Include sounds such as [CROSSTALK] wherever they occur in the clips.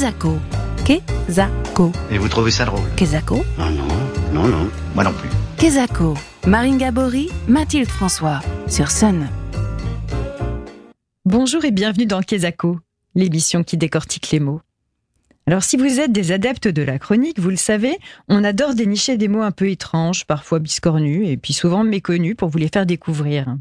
Kezako. Kezako. Et vous trouvez ça drôle Kezako. Ah non, non, non, moi non plus. Kezako. Marine Gabory, Mathilde François. Sur Sun. Bonjour et bienvenue dans Kezako, l'émission qui décortique les mots. Alors si vous êtes des adeptes de la chronique, vous le savez, on adore dénicher des mots un peu étranges, parfois biscornus et puis souvent méconnus pour vous les faire découvrir.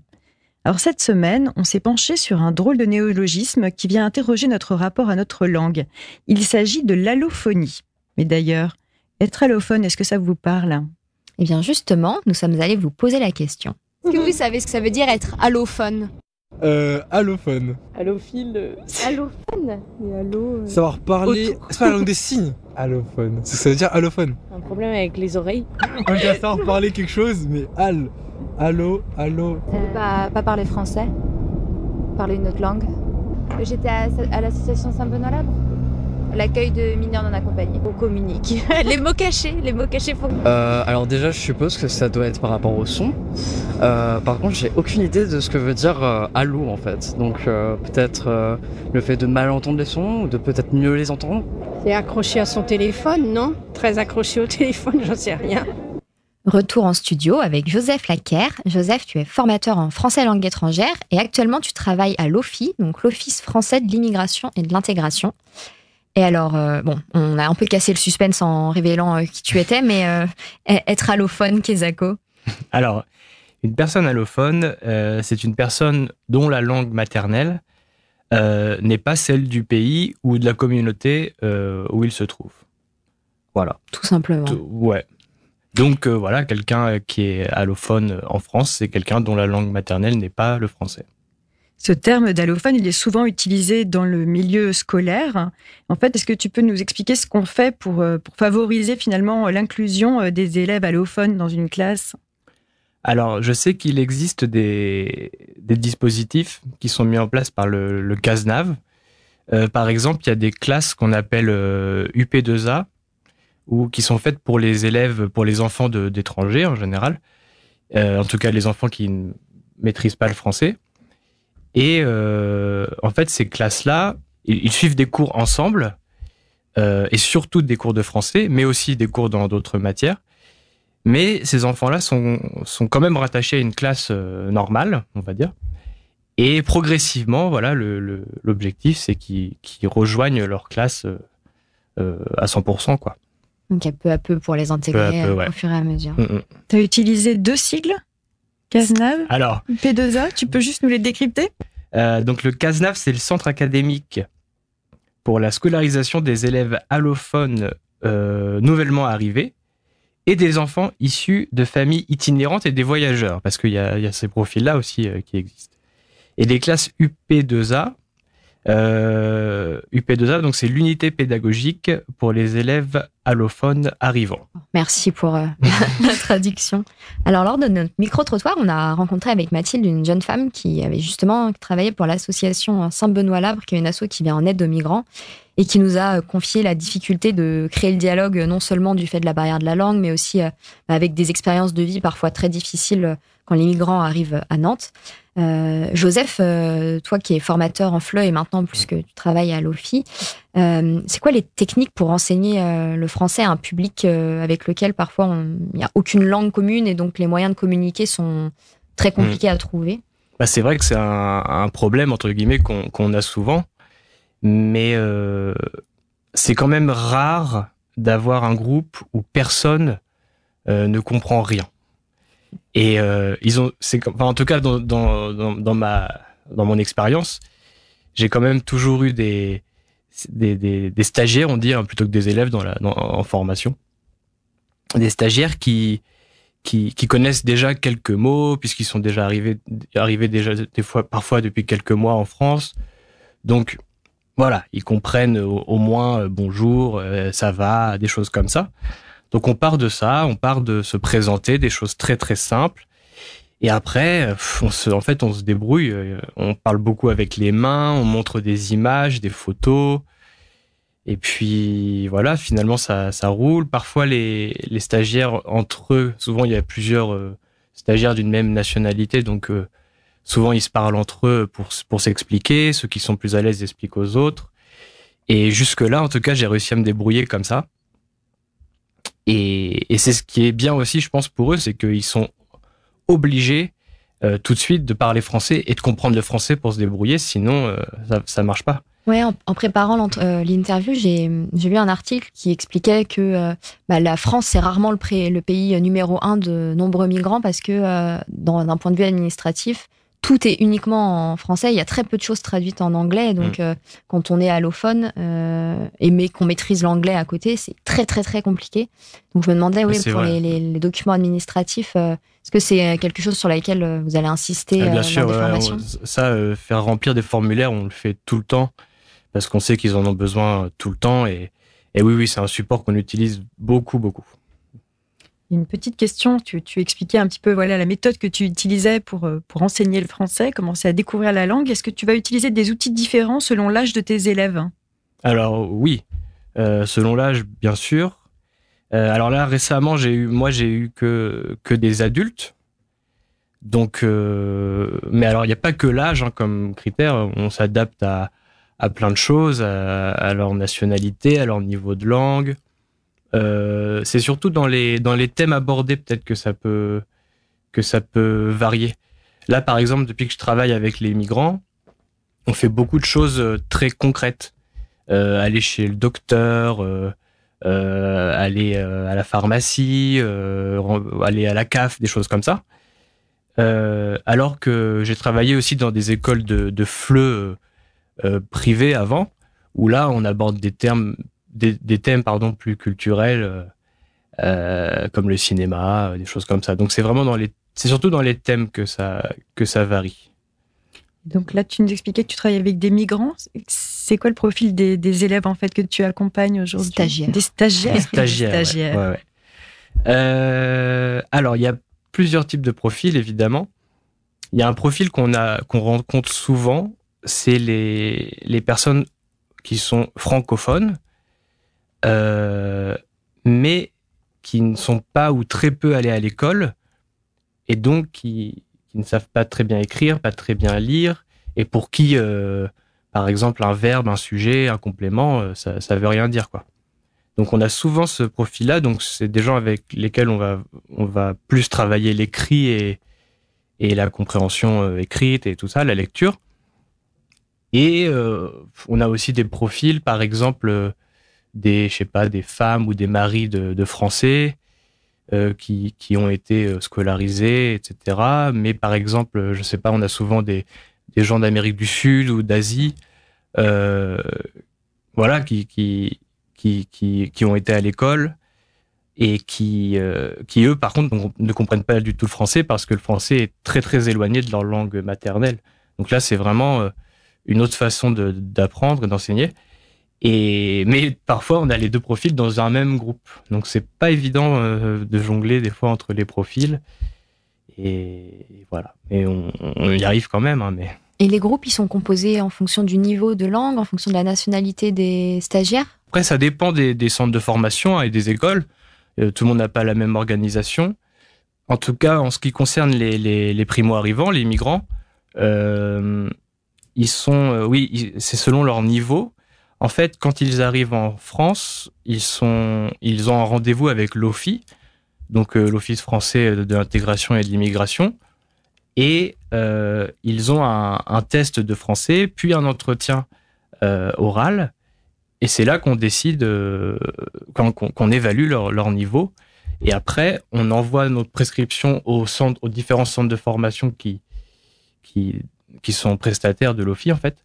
Alors cette semaine, on s'est penché sur un drôle de néologisme qui vient interroger notre rapport à notre langue. Il s'agit de l'allophonie. Mais d'ailleurs, être allophone, est-ce que ça vous parle? Eh bien justement, nous sommes allés vous poser la question. Est-ce que vous savez ce que ça veut dire être allophone? Euh, allophone. Allophile. euh, Allophone Et allo. euh, Savoir parler. C'est pas la langue des signes. Allophone. C'est ce que ça veut dire allophone. Un problème avec les oreilles. On va savoir parler quelque chose, mais al. Allo, allo. pas, pas parler français? Parler une autre langue? J'étais à, à l'association Saint-Benoît-Labre. L'accueil de mineurs non accompagnés. On communique. [LAUGHS] les mots cachés, les mots cachés font. Euh, alors déjà, je suppose que ça doit être par rapport au son. Euh, par contre, j'ai aucune idée de ce que veut dire euh, allô en fait. Donc euh, peut-être euh, le fait de mal entendre les sons ou de peut-être mieux les entendre. C'est accroché à son téléphone, non? Très accroché au [LAUGHS] téléphone, j'en sais rien. Retour en studio avec Joseph Laquer. Joseph, tu es formateur en français langue étrangère et actuellement tu travailles à l'OFI, donc l'Office français de l'immigration et de l'intégration. Et alors, euh, bon, on a un peu cassé le suspense en révélant euh, qui tu étais, mais euh, être allophone, Kezako [LAUGHS] Alors, une personne allophone, c'est une personne dont la langue maternelle n'est pas celle du pays ou de la communauté où il se trouve. Voilà. Tout simplement. Tout- ouais. Donc euh, voilà, quelqu'un euh, qui est allophone en France, c'est quelqu'un dont la langue maternelle n'est pas le français. Ce terme d'allophone, il est souvent utilisé dans le milieu scolaire. En fait, est-ce que tu peux nous expliquer ce qu'on fait pour, euh, pour favoriser finalement l'inclusion euh, des élèves allophones dans une classe? Alors, je sais qu'il existe des, des dispositifs qui sont mis en place par le, le CASNAV. Euh, par exemple, il y a des classes qu'on appelle euh, UP2A, ou qui sont faites pour les élèves, pour les enfants d'étrangers en général. Euh, en tout cas, les enfants qui ne maîtrisent pas le français. Et euh, en fait, ces classes-là, ils, suivent des cours ensemble, euh, et surtout des cours de français, mais aussi des cours dans d'autres matières. Mais ces enfants-là sont, sont quand même rattachés à une classe normale, on va dire. Et progressivement, voilà, l'objectif, c'est qu'ils rejoignent leur classe à 100%, quoi. Donc peu à peu pour les intégrer Peu à peu, euh, ouais. au fur et à mesure. Mm, mm. Tu as utilisé deux sigles? CASNAV, Alors, P2A, tu peux juste nous les décrypter? Euh, donc le CASNAV, c'est le centre académique pour la scolarisation des élèves allophones euh, nouvellement arrivés et des enfants issus de familles itinérantes et des voyageurs, parce qu'il y a, il y a ces profils-là aussi euh, qui existent. Et les classes UP2A, euh, UP2A, donc c'est l'unité pédagogique pour les élèves allophones arrivants. Merci pour euh, [LAUGHS] la traduction. Alors, lors de notre micro-trottoir, on a rencontré avec Mathilde une jeune femme qui avait justement travaillé pour l'association Saint-Benoît-Labre, qui est une asso qui vient en aide aux migrants et qui nous a euh, confié la difficulté de créer le dialogue, non seulement du fait de la barrière de la langue, mais aussi euh, avec des expériences de vie parfois très difficiles euh, quand les migrants arrivent à Nantes. Euh, Joseph, euh, toi qui es formateur en FLE et maintenant plus que tu travailles à l'OFI, euh, c'est quoi les techniques pour enseigner le français à un public avec lequel parfois il n'y a aucune langue commune et donc les moyens de communiquer sont très compliqués à trouver? Bah, c'est vrai que c'est un, un problème, entre guillemets, qu'on qu'on a souvent, mais euh, c'est quand même rare d'avoir un groupe où personne euh, ne comprend rien. Et euh, ils ont, c'est, enfin, en tout cas, dans, dans, dans, dans ma, dans mon expérience, j'ai quand même toujours eu des, des, des, des stagiaires, on dit, hein, plutôt que des élèves dans la, dans- en formation, des stagiaires qui, qui, qui connaissent déjà quelques mots, puisqu'ils sont déjà arrivés, arrivés déjà des fois, parfois depuis quelques mois en France. Donc, voilà, ils comprennent au, moins euh, bonjour, euh, ça va, des choses comme ça. Donc, on part de ça, on part de se présenter, des choses très très simples. Et après, on se, en fait, on se débrouille. euh, On parle beaucoup avec les mains, on montre des images, des photos. Et puis voilà, finalement ça, ça roule. Parfois les, les stagiaires entre eux, souvent il y a plusieurs stagiaires d'une même nationalité, donc euh, souvent ils se parlent entre eux pour, pour s'expliquer. Ceux qui sont plus à l'aise expliquent aux autres. Et jusque-là, en tout cas, j'ai réussi à me débrouiller comme ça. Et, et c'est ce qui est bien aussi, je pense, pour eux, c'est qu'ils sont obligés euh, tout de suite de parler français et de comprendre le français pour se débrouiller, sinon euh, ça, ça marche pas. Ouais, en, préparant euh, l'interview, j'ai lu un article qui expliquait que bah, la France c'est rarement le, le pays numéro un de nombreux migrants parce que d'un point de vue administratif, tout est uniquement en français. Il y a très peu de choses traduites en anglais. Donc, euh, quand on est allophone euh, et mais qu'on maîtrise l'anglais à côté, c'est très très très compliqué. Donc, je me demandais, oui, pour les, les- les documents administratifs, euh, est-ce que c'est quelque chose sur lequel euh, vous allez insister Ah, bien sûr, lors des ouais, formations? on- ça, faire remplir des formulaires, on le fait tout le temps parce qu'on sait qu'ils en ont besoin tout le temps. Et, et oui, oui, c'est un support qu'on utilise beaucoup, beaucoup. Une petite question, tu, expliquais un petit peu voilà la méthode que tu utilisais pour, euh, enseigner le français, commencer à découvrir la langue. Est-ce que tu vas utiliser des outils différents selon l'âge de tes élèves? Alors oui, euh, selon l'âge, bien sûr. Euh, alors là, récemment, moi, j'ai eu que des adultes. Donc, mais alors il n'y a pas que l'âge hein, comme critère. On s'adapte à plein de choses, à leur nationalité, à leur niveau de langue. Euh, c'est surtout dans les dans les thèmes abordés peut-être que ça peut que ça peut varier. Là, par exemple, depuis que je travaille avec les migrants, on fait beaucoup de choses euh, très concrètes euh, aller chez le docteur, aller à la pharmacie, aller à la CAF, des choses comme ça. Alors que j'ai travaillé aussi dans des écoles de, de FLE privées avant, où là on aborde des termes, des, des thèmes pardon plus culturels, euh, euh, comme le cinéma, euh, des choses comme ça. Donc c'est vraiment dans les, c'est surtout dans les thèmes que ça que ça varie. Donc là, tu nous expliquais que tu travailles avec des migrants. C'est quoi le profil des, des élèves en fait que tu accompagnes aujourd'hui? Stagiaires. Des stagiaires. Des stagiaires. ouais. Stagiaires. Ouais, ouais. Euh, alors, il y a plusieurs types de profils, évidemment. Il y a un profil qu'on a, qu'on rencontre souvent, c'est les, les personnes qui sont francophones, euh, mais qui ne sont pas ou très peu allées à l'école, et donc qui, ne savent pas très bien écrire, pas très bien lire, et pour qui, euh, par exemple, un verbe, un sujet, un complément, euh, ça, ça veut rien dire, quoi. Donc on a souvent ce profil-là, donc c'est des gens avec lesquels on va on va plus travailler l'écrit et et la compréhension euh, écrite et tout ça, la lecture. Et euh, on a aussi des profils, par exemple euh, des je sais pas des femmes ou des maris de, français euh, qui qui ont été euh, scolarisés, etc. Mais par exemple, je sais pas, on a souvent des des gens d'Amérique du Sud ou d'Asie, euh, voilà, qui qui qui, qui, qui ont été à l'école et qui, qui, eux, par contre, ne- ne comprennent pas du tout le français parce que le français est très, très éloigné de leur langue maternelle. Donc là, c'est vraiment une autre façon d'apprendre, d'enseigner. Et, mais parfois, on a les deux profils dans un même groupe. Donc, c'est pas évident euh, de jongler des fois entre les profils. Et voilà. Et on, on y arrive quand même, hein, mais. Et les groupes, ils sont composés en fonction du niveau de langue, en fonction de la nationalité des stagiaires? Après, ça dépend des, des centres de formation hein, et des écoles. Euh, tout le monde n'a pas la même organisation. En tout cas, en ce qui concerne les, les, les primo-arrivants, les migrants, euh, ils sont, euh, oui, c'est selon leur niveau. En fait, quand ils arrivent en France, ils sont, ils ont un rendez-vous avec l'OFI, donc euh, l'Office français de l'intégration et de l'immigration, et euh, ils ont un, test de français, puis un entretien euh, oral. Et c'est là qu'on décide, qu'on évalue leur, niveau. Et après, on envoie notre prescription aux différents centres de formation qui, qui, qui sont prestataires de l'OFI, en fait.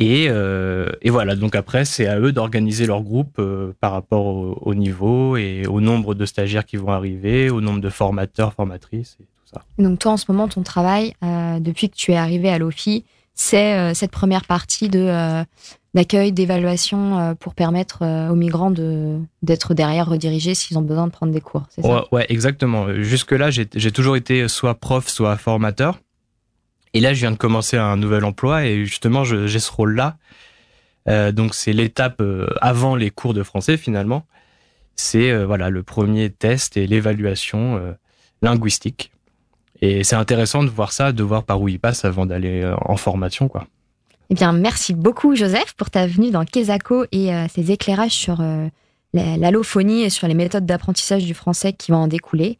Et, euh, et voilà, donc après, c'est à eux d'organiser leur groupe euh, par rapport au, au niveau et au nombre de stagiaires qui vont arriver, au nombre de formateurs, formatrices et tout ça. Donc toi, en ce moment, ton travail, euh, depuis que tu es arrivé à l'OFI, c'est cette première partie de d'accueil, d'évaluation pour permettre aux migrants de d'être derrière redirigés s'ils ont besoin de prendre des cours. C'est ça? Ouais, ouais, exactement. Jusque-là, j'ai j'ai toujours été soit prof, soit formateur. Et là, je viens de commencer un nouvel emploi et justement, j'ai ce rôle-là. Euh, donc, c'est l'étape euh, avant les cours de français, finalement. C'est euh, voilà le premier test et l'évaluation linguistique. Et c'est intéressant de voir ça, de voir par où il passe avant d'aller en formation, quoi. Eh bien, merci beaucoup, Joseph, pour ta venue dans Kesako et ces éclairages sur l'allophonie et sur les méthodes d'apprentissage du français qui vont en découler.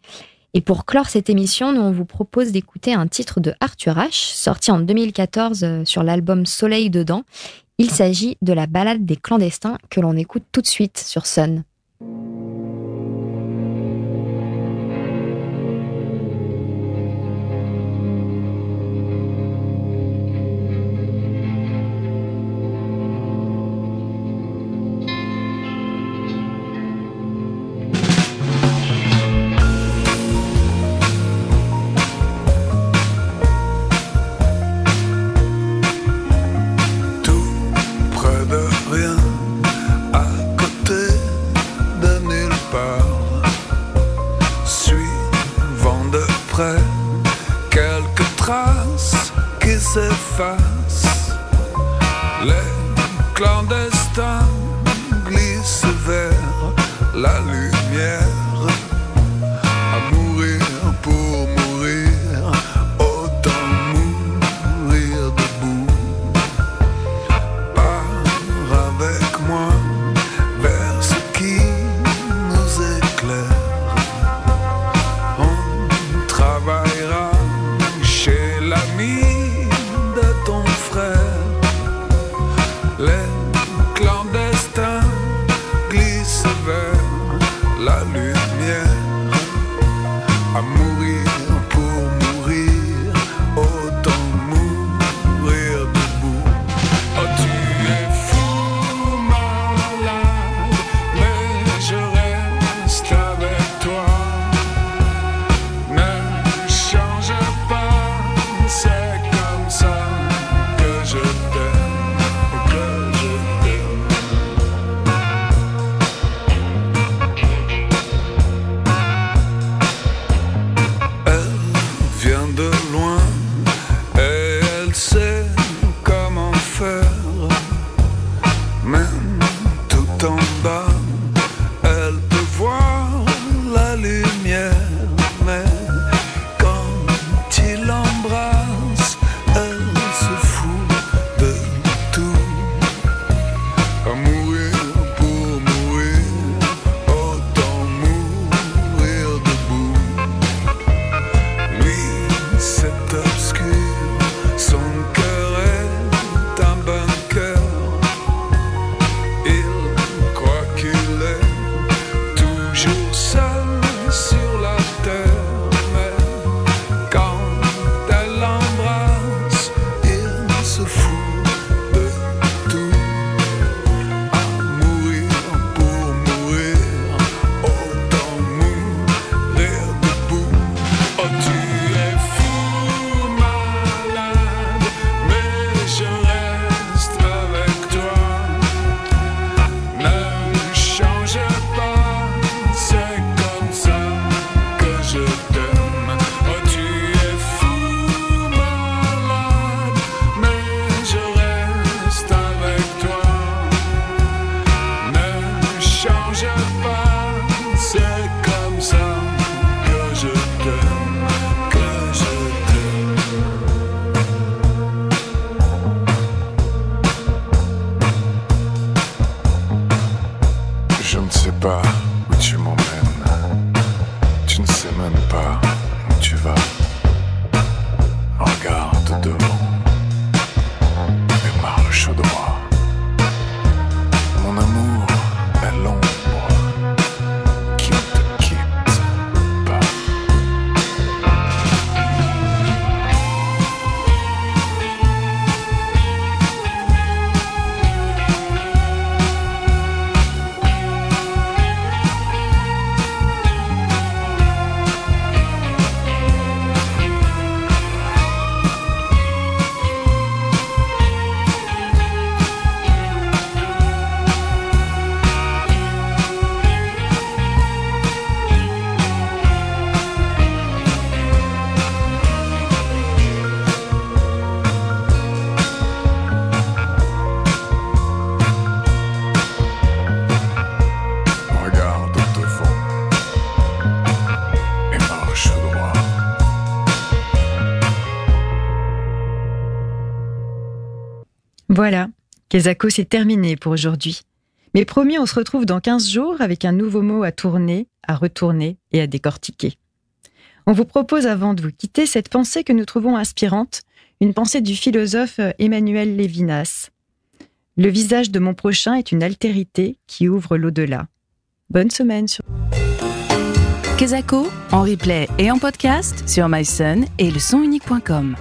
Et pour clore cette émission, nous, on vous propose d'écouter un titre de Arthur H, sorti en 2014 euh, sur l'album Soleil dedans. Il s'agit de la balade des clandestins que l'on écoute tout de suite sur Sun. change pas. Kezako, c'est terminé pour aujourd'hui. Mais promis, on se retrouve dans 15 jours avec un nouveau mot à tourner, à retourner et à décortiquer. On vous propose avant de vous quitter cette pensée que nous trouvons inspirante, une pensée du philosophe Emmanuel Lévinas. Le visage de mon prochain est une altérité qui ouvre l'au-delà. Bonne semaine sur Kezako, en replay et en podcast sur myson et le sonunique.com.